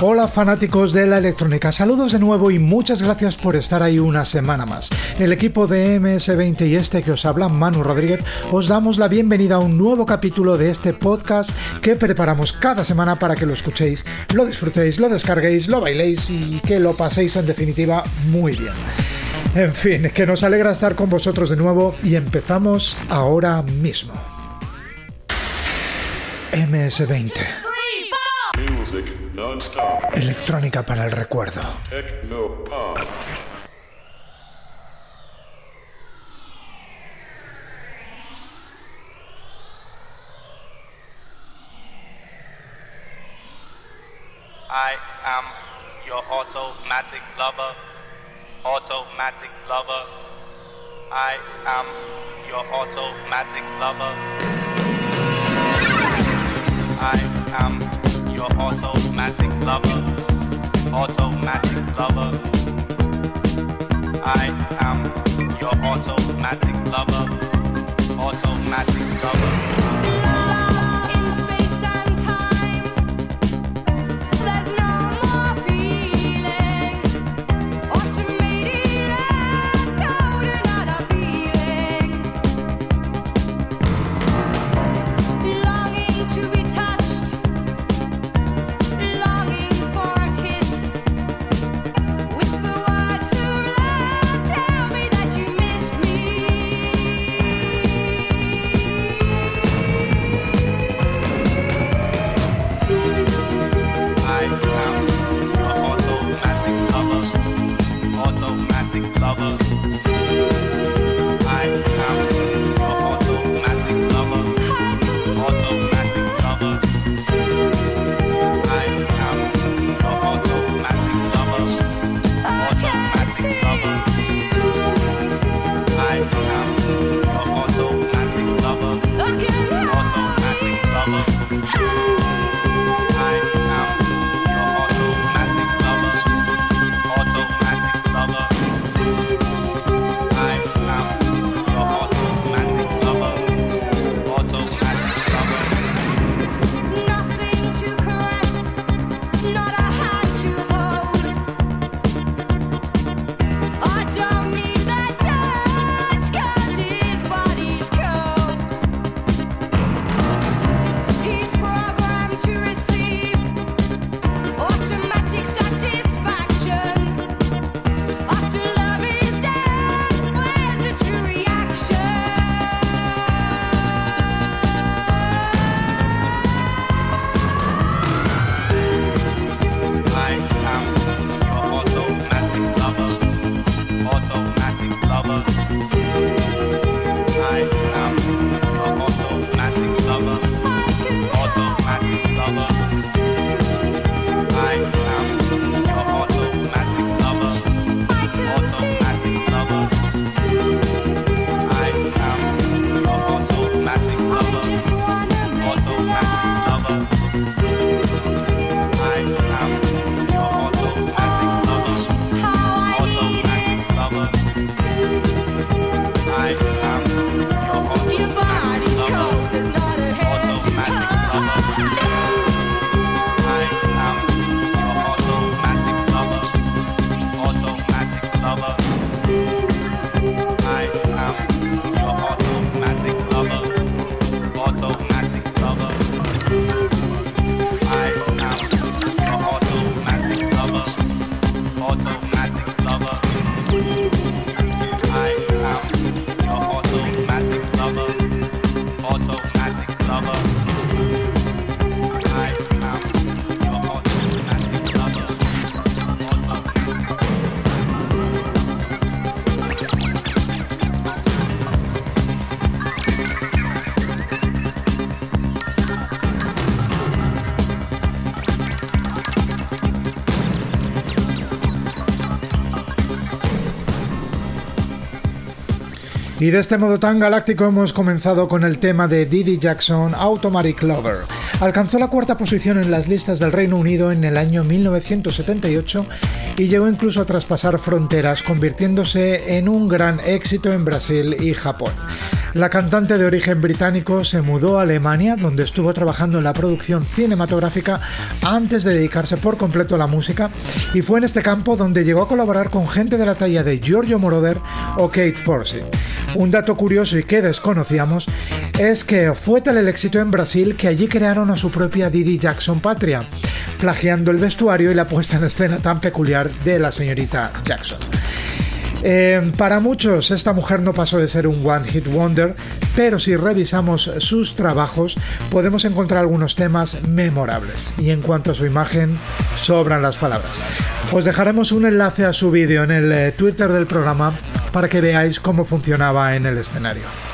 Hola fanáticos de la electrónica, saludos de nuevo y muchas gracias por estar ahí una semana más. El equipo de MS20 y este que os habla, Manu Rodríguez, os damos la bienvenida a un nuevo capítulo de este podcast que preparamos cada semana para que lo escuchéis, lo disfrutéis, lo descarguéis, lo bailéis y que lo paséis en definitiva muy bien. En fin, que nos alegra estar con vosotros de nuevo y empezamos ahora mismo. MS20. Electrónica para el recuerdo. I am your automatic lover, automatic lover. I am your automatic lover. I am your automatic lover, automatic lover. I am your automatic lover, automatic lover. Y de este modo tan galáctico hemos comenzado con el tema de Didi Jackson, Automatic Lover. Alcanzó la cuarta posición en las listas del Reino Unido en el año 1978 y llegó incluso a traspasar fronteras, convirtiéndose en un gran éxito en Brasil y Japón. La cantante de origen británico se mudó a Alemania, donde estuvo trabajando en la producción cinematográfica antes de dedicarse por completo a la música, y fue en este campo donde llegó a colaborar con gente de la talla de Giorgio Moroder o Kate Forsey. Un dato curioso y que desconocíamos es que fue tal el éxito en Brasil que allí crearon a su propia Didi Jackson Patria, plagiando el vestuario y la puesta en escena tan peculiar de la señorita Jackson. Eh, para muchos esta mujer no pasó de ser un one hit wonder, pero si revisamos sus trabajos podemos encontrar algunos temas memorables. Y en cuanto a su imagen, sobran las palabras. Os dejaremos un enlace a su vídeo en el eh, Twitter del programa para que veáis cómo funcionaba en el escenario.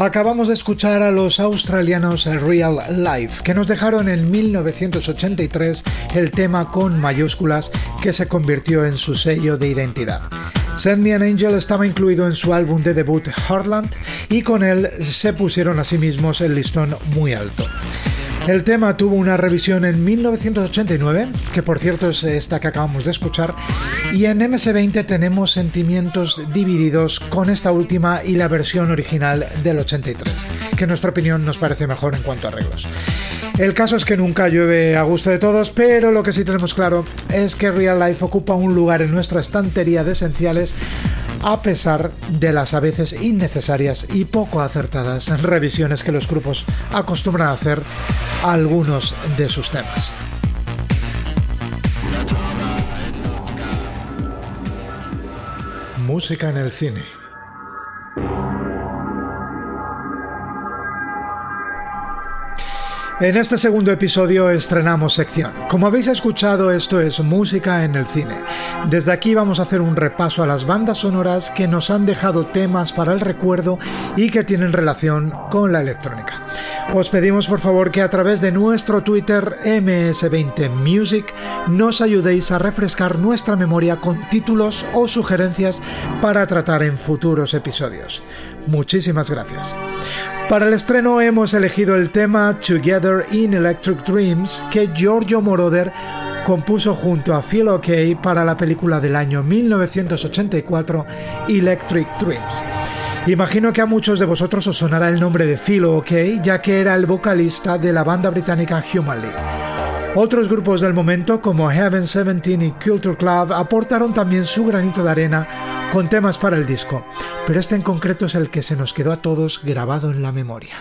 Acabamos de escuchar a los australianos Real Life, que nos dejaron en 1983 el tema con mayúsculas que se convirtió en su sello de identidad. Send Me an Angel estaba incluido en su álbum de debut Heartland y con él se pusieron a sí mismos el listón muy alto. El tema tuvo una revisión en 1989, que por cierto es esta que acabamos de escuchar, y en MS20 tenemos sentimientos divididos con esta última y la versión original del 83, que en nuestra opinión nos parece mejor en cuanto a arreglos. El caso es que nunca llueve a gusto de todos, pero lo que sí tenemos claro es que Real Life ocupa un lugar en nuestra estantería de esenciales a pesar de las a veces innecesarias y poco acertadas revisiones que los grupos acostumbran hacer a algunos de sus temas. Música en el cine. En este segundo episodio estrenamos sección. Como habéis escuchado, esto es música en el cine. Desde aquí vamos a hacer un repaso a las bandas sonoras que nos han dejado temas para el recuerdo y que tienen relación con la electrónica. Os pedimos por favor que a través de nuestro Twitter MS20Music nos ayudéis a refrescar nuestra memoria con títulos o sugerencias para tratar en futuros episodios. Muchísimas gracias. Para el estreno hemos elegido el tema Together in Electric Dreams que Giorgio Moroder compuso junto a Phil O'Kay para la película del año 1984 Electric Dreams. Imagino que a muchos de vosotros os sonará el nombre de Phil O'Kay, ya que era el vocalista de la banda británica Human League. Otros grupos del momento, como Heaven 17 y Culture Club, aportaron también su granito de arena con temas para el disco, pero este en concreto es el que se nos quedó a todos grabado en la memoria.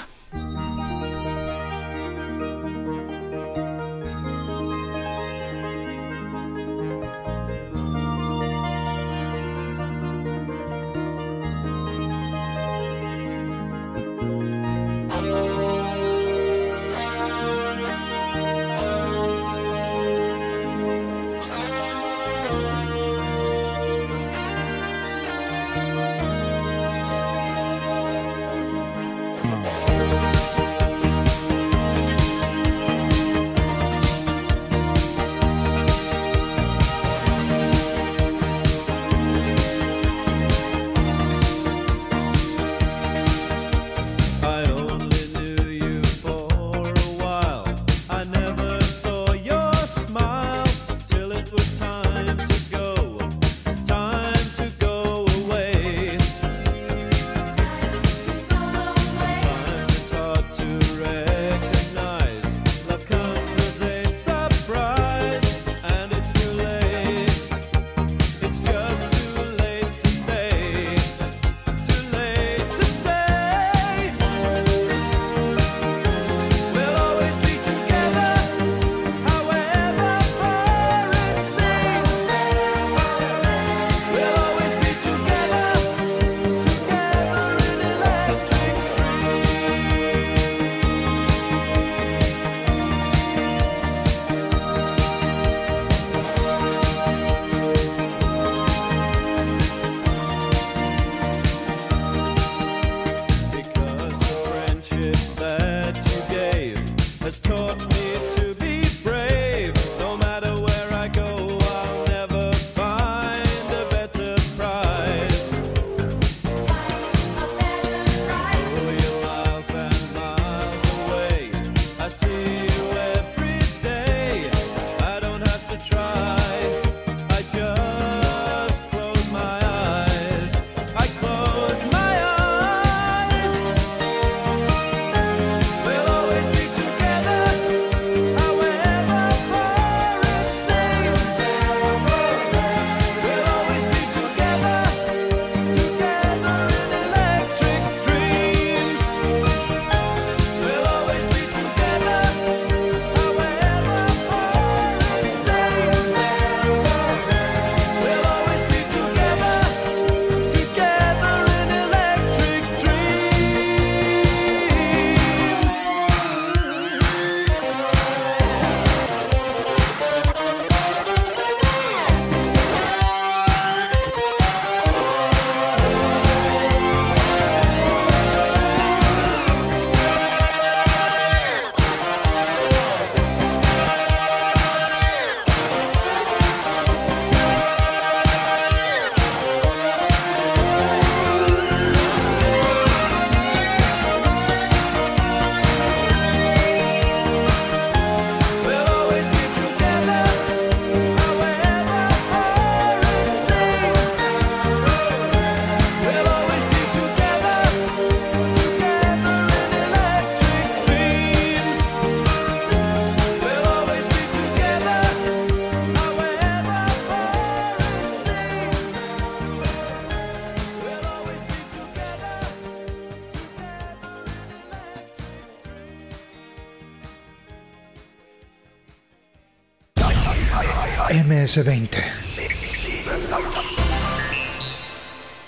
MS-20.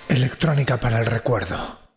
Electrónica para el recuerdo.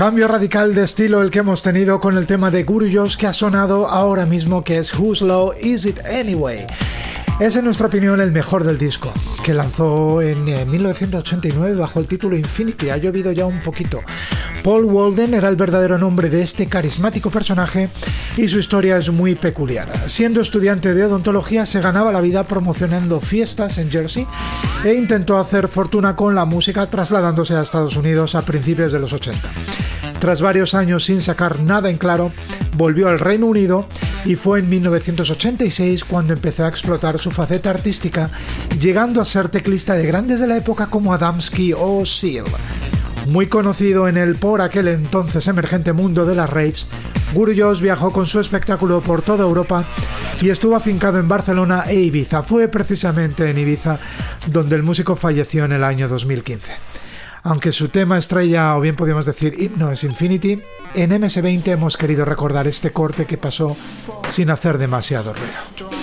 Cambio radical de estilo el que hemos tenido con el tema de Guruyos que ha sonado ahora mismo que es Whose Law Is It Anyway. Es en nuestra opinión el mejor del disco, que lanzó en eh, 1989 bajo el título Infinity. Ha llovido ya un poquito. Paul Walden era el verdadero nombre de este carismático personaje y su historia es muy peculiar. Siendo estudiante de odontología se ganaba la vida promocionando fiestas en Jersey e intentó hacer fortuna con la música trasladándose a Estados Unidos a principios de los 80. Tras varios años sin sacar nada en claro, volvió al Reino Unido y fue en 1986 cuando empezó a explotar su faceta artística, llegando a ser teclista de grandes de la época como Adamski o Seal. Muy conocido en el por aquel entonces emergente mundo de las raves, Guruyos viajó con su espectáculo por toda Europa y estuvo afincado en Barcelona e Ibiza. Fue precisamente en Ibiza donde el músico falleció en el año 2015. Aunque su tema estrella, o bien podríamos decir himno, es Infinity, en MS20 hemos querido recordar este corte que pasó sin hacer demasiado ruido.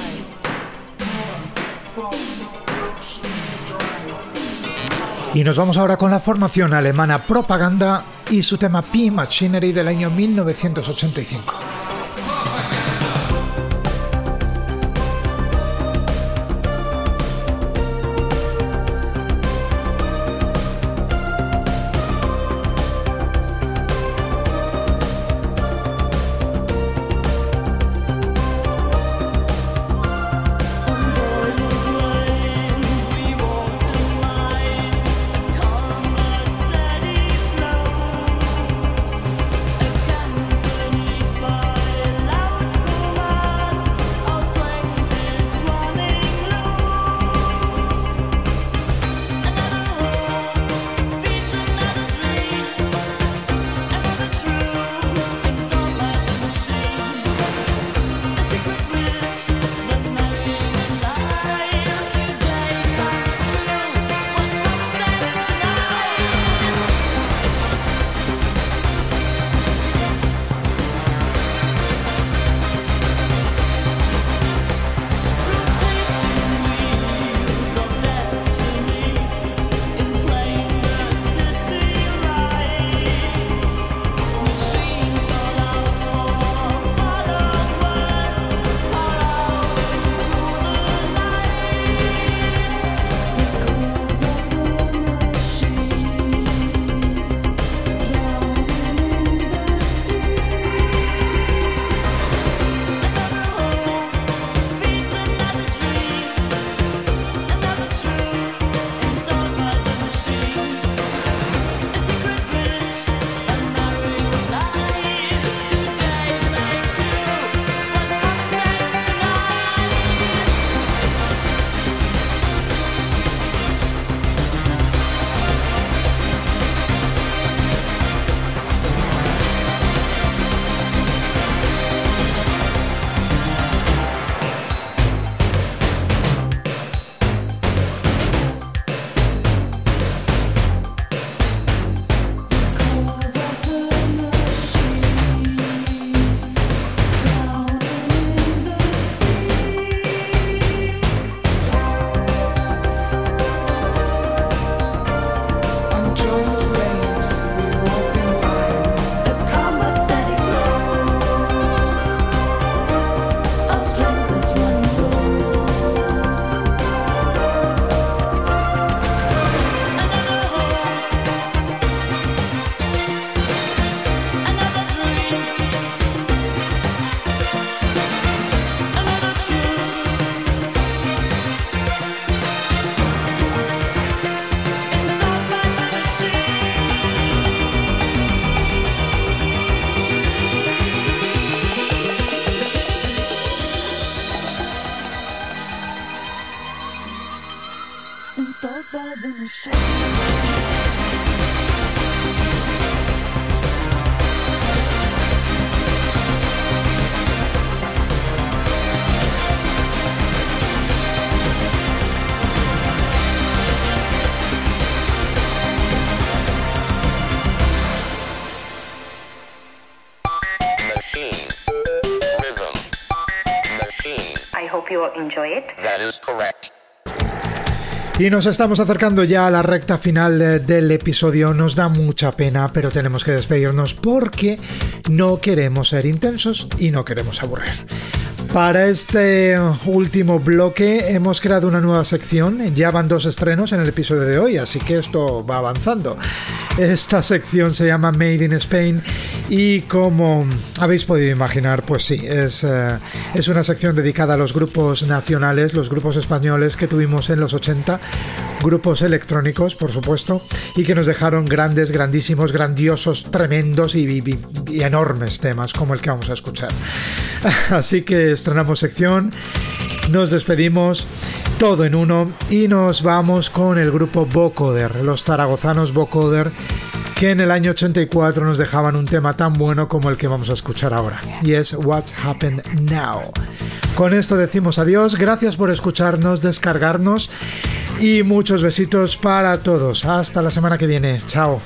Y nos vamos ahora con la formación alemana Propaganda y su tema P Machinery del año 1985. Hope you enjoy it. That is correct. Y nos estamos acercando ya a la recta final de- del episodio. Nos da mucha pena, pero tenemos que despedirnos porque no queremos ser intensos y no queremos aburrir. Para este último bloque hemos creado una nueva sección. Ya van dos estrenos en el episodio de hoy, así que esto va avanzando. Esta sección se llama Made in Spain y como habéis podido imaginar, pues sí, es, eh, es una sección dedicada a los grupos nacionales, los grupos españoles que tuvimos en los 80, grupos electrónicos, por supuesto, y que nos dejaron grandes, grandísimos, grandiosos, tremendos y, y- enormes temas como el que vamos a escuchar. Así que estrenamos sección, nos despedimos todo en uno y nos vamos con el grupo Vocoder, los zaragozanos Vocoder que en el año 84 nos dejaban un tema tan bueno como el que vamos a escuchar ahora, y es What Happened Now. Con esto decimos adiós, gracias por escucharnos, descargarnos y muchos besitos para todos. Hasta la semana que viene, chao.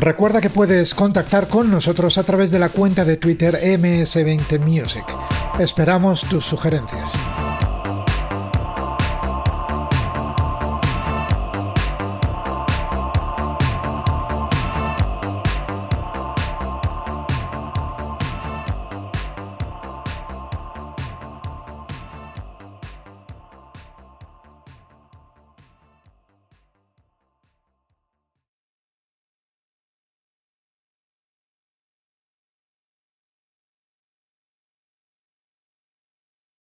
Recuerda que puedes contactar con nosotros a través de la cuenta de Twitter MS20Music. Esperamos tus sugerencias.